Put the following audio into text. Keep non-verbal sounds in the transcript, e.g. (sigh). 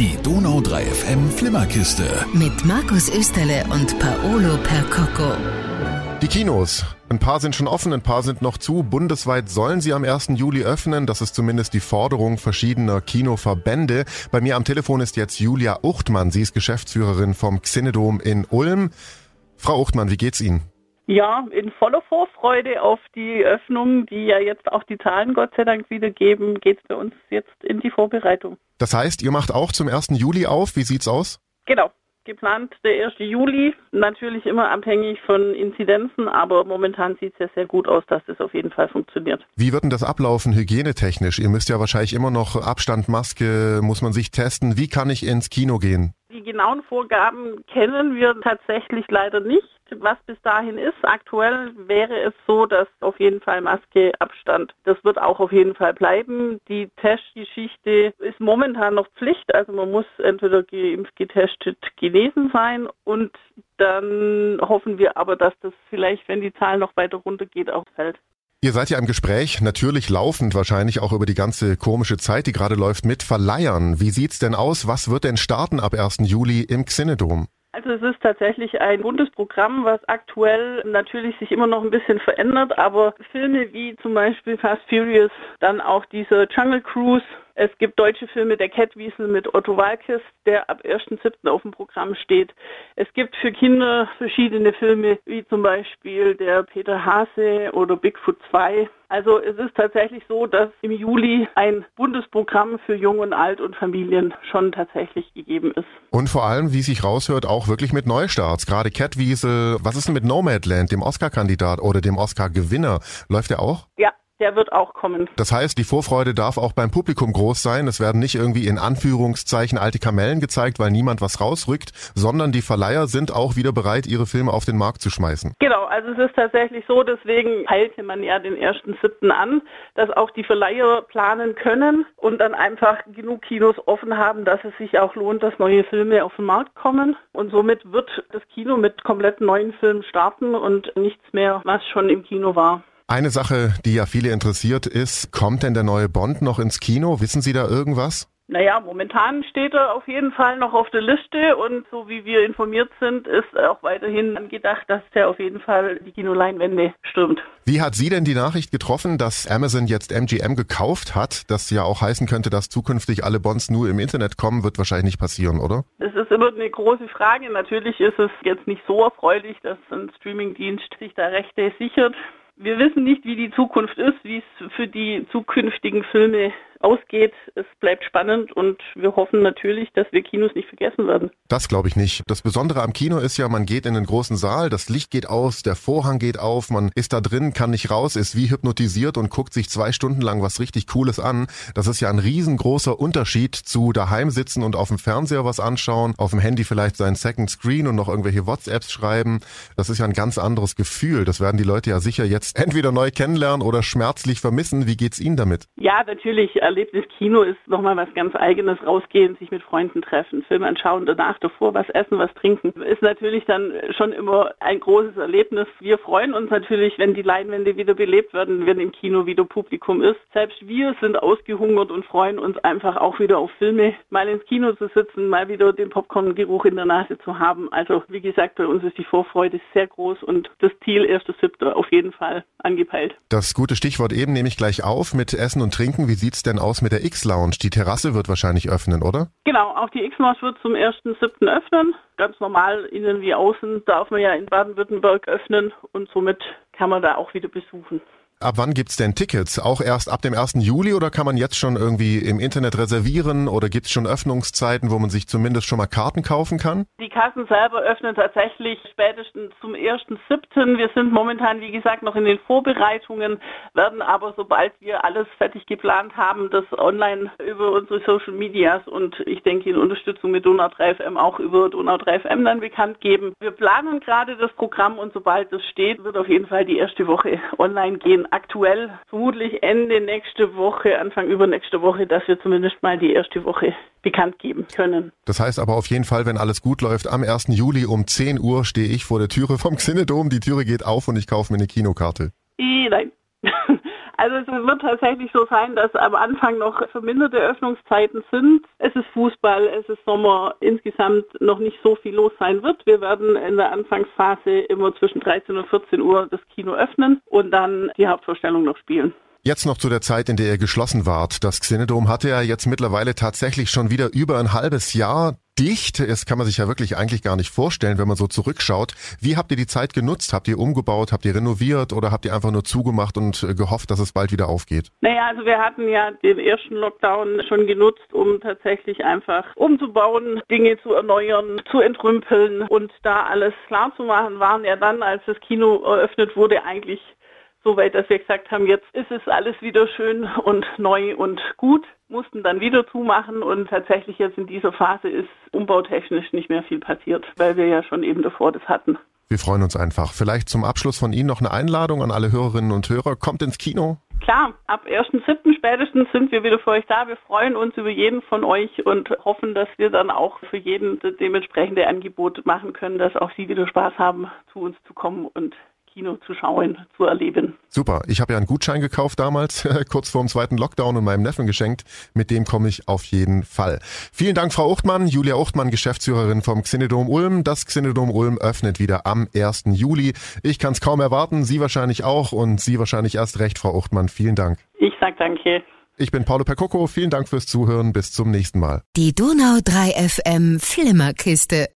Die Donau 3 FM Flimmerkiste. Mit Markus Österle und Paolo Percocco. Die Kinos. Ein paar sind schon offen, ein paar sind noch zu. Bundesweit sollen sie am 1. Juli öffnen. Das ist zumindest die Forderung verschiedener Kinoverbände. Bei mir am Telefon ist jetzt Julia Uchtmann. Sie ist Geschäftsführerin vom Xinedom in Ulm. Frau Uchtmann, wie geht's Ihnen? Ja, in voller Vorfreude auf die Öffnung, die ja jetzt auch die Zahlen Gott sei Dank wieder geben, geht es bei uns jetzt in die Vorbereitung. Das heißt, ihr macht auch zum 1. Juli auf. Wie sieht's aus? Genau. Geplant der 1. Juli, natürlich immer abhängig von Inzidenzen, aber momentan sieht es ja sehr gut aus, dass das auf jeden Fall funktioniert. Wie wird denn das ablaufen hygienetechnisch? Ihr müsst ja wahrscheinlich immer noch Abstand, Maske, muss man sich testen. Wie kann ich ins Kino gehen? Die genauen Vorgaben kennen wir tatsächlich leider nicht was bis dahin ist. Aktuell wäre es so, dass auf jeden Fall Maske, Abstand, das wird auch auf jeden Fall bleiben. Die Testgeschichte ist momentan noch Pflicht, also man muss entweder geimpft, getestet, genesen sein und dann hoffen wir aber, dass das vielleicht, wenn die Zahl noch weiter runtergeht, auch fällt. Ihr seid ja im Gespräch, natürlich laufend wahrscheinlich auch über die ganze komische Zeit, die gerade läuft, mit Verleihern. Wie sieht's denn aus? Was wird denn starten ab 1. Juli im Xinedom? Also es ist tatsächlich ein Bundesprogramm, was aktuell natürlich sich immer noch ein bisschen verändert, aber Filme wie zum Beispiel Fast Furious, dann auch diese Jungle Cruise, es gibt deutsche Filme, der Kettwiesel mit Otto Walkes, der ab 1.7. auf dem Programm steht. Es gibt für Kinder verschiedene Filme, wie zum Beispiel der Peter Hase oder Bigfoot 2. Also es ist tatsächlich so, dass im Juli ein Bundesprogramm für Jung und Alt und Familien schon tatsächlich gegeben ist. Und vor allem, wie sich raushört, auch wirklich mit Neustarts. Gerade Catwiesel, was ist denn mit Nomadland, dem Oscar-Kandidat oder dem Oscar-Gewinner? Läuft der auch? Ja, der wird auch kommen. Das heißt, die Vorfreude darf auch beim Publikum groß sein. Es werden nicht irgendwie in Anführungszeichen alte Kamellen gezeigt, weil niemand was rausrückt, sondern die Verleiher sind auch wieder bereit, ihre Filme auf den Markt zu schmeißen. Genau, also es ist tatsächlich so, deswegen heilte man ja den ersten siebten an, dass auch die Verleiher planen können und dann einfach genug Kinos offen haben, dass es sich auch lohnt, dass neue Filme auf den Markt kommen. Und somit wird das Kino mit komplett neuen Filmen starten und nichts mehr, was schon im Kino war. Eine Sache, die ja viele interessiert ist, kommt denn der neue Bond noch ins Kino? Wissen Sie da irgendwas? Naja, momentan steht er auf jeden Fall noch auf der Liste und so wie wir informiert sind, ist auch weiterhin angedacht, dass der auf jeden Fall die Kinoleinwände stürmt. Wie hat Sie denn die Nachricht getroffen, dass Amazon jetzt MGM gekauft hat? Das ja auch heißen könnte, dass zukünftig alle Bonds nur im Internet kommen, wird wahrscheinlich nicht passieren, oder? Das ist immer eine große Frage. Natürlich ist es jetzt nicht so erfreulich, dass ein Streamingdienst sich da Rechte sichert. Wir wissen nicht, wie die Zukunft ist, wie es für die zukünftigen Filme ausgeht. Es bleibt spannend und wir hoffen natürlich, dass wir Kinos nicht vergessen werden. Das glaube ich nicht. Das Besondere am Kino ist ja, man geht in den großen Saal, das Licht geht aus, der Vorhang geht auf, man ist da drin, kann nicht raus, ist wie hypnotisiert und guckt sich zwei Stunden lang was richtig Cooles an. Das ist ja ein riesengroßer Unterschied zu daheim sitzen und auf dem Fernseher was anschauen, auf dem Handy vielleicht sein Second Screen und noch irgendwelche WhatsApps schreiben. Das ist ja ein ganz anderes Gefühl. Das werden die Leute ja sicher jetzt (laughs) entweder neu kennenlernen oder schmerzlich vermissen. Wie geht's Ihnen damit? Ja, natürlich Erlebnis Kino ist nochmal was ganz eigenes. Rausgehen, sich mit Freunden treffen, Film anschauen, danach davor was essen, was trinken. Ist natürlich dann schon immer ein großes Erlebnis. Wir freuen uns natürlich, wenn die Leinwände wieder belebt werden, wenn im Kino wieder Publikum ist. Selbst wir sind ausgehungert und freuen uns einfach auch wieder auf Filme, mal ins Kino zu sitzen, mal wieder den Popcorn-Geruch in der Nase zu haben. Also wie gesagt, bei uns ist die Vorfreude sehr groß und das Ziel 1.7. auf jeden Fall angepeilt. Das gute Stichwort eben nehme ich gleich auf mit Essen und Trinken. Wie sieht's denn aus mit der X-Lounge? Die Terrasse wird wahrscheinlich öffnen, oder? Genau, auch die X-Lounge wird zum 1.7. öffnen. Ganz normal, innen wie außen, darf man ja in Baden-Württemberg öffnen und somit kann man da auch wieder besuchen. Ab wann gibt's denn Tickets? Auch erst ab dem 1. Juli oder kann man jetzt schon irgendwie im Internet reservieren oder gibt's schon Öffnungszeiten, wo man sich zumindest schon mal Karten kaufen kann? Die Kassen selber öffnen tatsächlich spätestens zum 1.7. Wir sind momentan, wie gesagt, noch in den Vorbereitungen, werden aber, sobald wir alles fertig geplant haben, das online über unsere Social Medias und ich denke in Unterstützung mit Donau 3FM auch über Donau 3FM dann bekannt geben. Wir planen gerade das Programm und sobald es steht, wird auf jeden Fall die erste Woche online gehen aktuell vermutlich Ende nächste Woche, Anfang übernächste Woche, dass wir zumindest mal die erste Woche bekannt geben können. Das heißt aber auf jeden Fall, wenn alles gut läuft, am 1. Juli um 10 Uhr stehe ich vor der Türe vom Xinedom. Die Türe geht auf und ich kaufe mir eine Kinokarte. Nein. (laughs) Also es wird tatsächlich so sein, dass am Anfang noch verminderte Öffnungszeiten sind. Es ist Fußball, es ist Sommer, insgesamt noch nicht so viel los sein wird. Wir werden in der Anfangsphase immer zwischen 13 und 14 Uhr das Kino öffnen und dann die Hauptvorstellung noch spielen. Jetzt noch zu der Zeit, in der ihr geschlossen wart. Das Xenodom hatte ja jetzt mittlerweile tatsächlich schon wieder über ein halbes Jahr dicht. Das kann man sich ja wirklich eigentlich gar nicht vorstellen, wenn man so zurückschaut. Wie habt ihr die Zeit genutzt? Habt ihr umgebaut? Habt ihr renoviert? Oder habt ihr einfach nur zugemacht und äh, gehofft, dass es bald wieder aufgeht? Naja, also wir hatten ja den ersten Lockdown schon genutzt, um tatsächlich einfach umzubauen, Dinge zu erneuern, zu entrümpeln und da alles klar zu machen, waren ja dann, als das Kino eröffnet wurde, eigentlich so weit, dass wir gesagt haben, jetzt ist es alles wieder schön und neu und gut, mussten dann wieder zumachen und tatsächlich jetzt in dieser Phase ist umbautechnisch nicht mehr viel passiert, weil wir ja schon eben davor das hatten. Wir freuen uns einfach. Vielleicht zum Abschluss von Ihnen noch eine Einladung an alle Hörerinnen und Hörer. Kommt ins Kino. Klar, ab 1.7. spätestens sind wir wieder für euch da. Wir freuen uns über jeden von euch und hoffen, dass wir dann auch für jeden das dementsprechende Angebot machen können, dass auch Sie wieder Spaß haben, zu uns zu kommen und Kino zu schauen, zu erleben. Super. Ich habe ja einen Gutschein gekauft damals, (laughs) kurz vor dem zweiten Lockdown und meinem Neffen geschenkt. Mit dem komme ich auf jeden Fall. Vielen Dank, Frau Uchtmann. Julia Uchtmann, Geschäftsführerin vom Xenodom Ulm. Das Xenodom Ulm öffnet wieder am 1. Juli. Ich kann es kaum erwarten, Sie wahrscheinlich auch und Sie wahrscheinlich erst recht, Frau Uchtmann. Vielen Dank. Ich sag danke. Ich bin Paulo Percoco. Vielen Dank fürs Zuhören. Bis zum nächsten Mal. Die Donau 3 FM Flimmerkiste.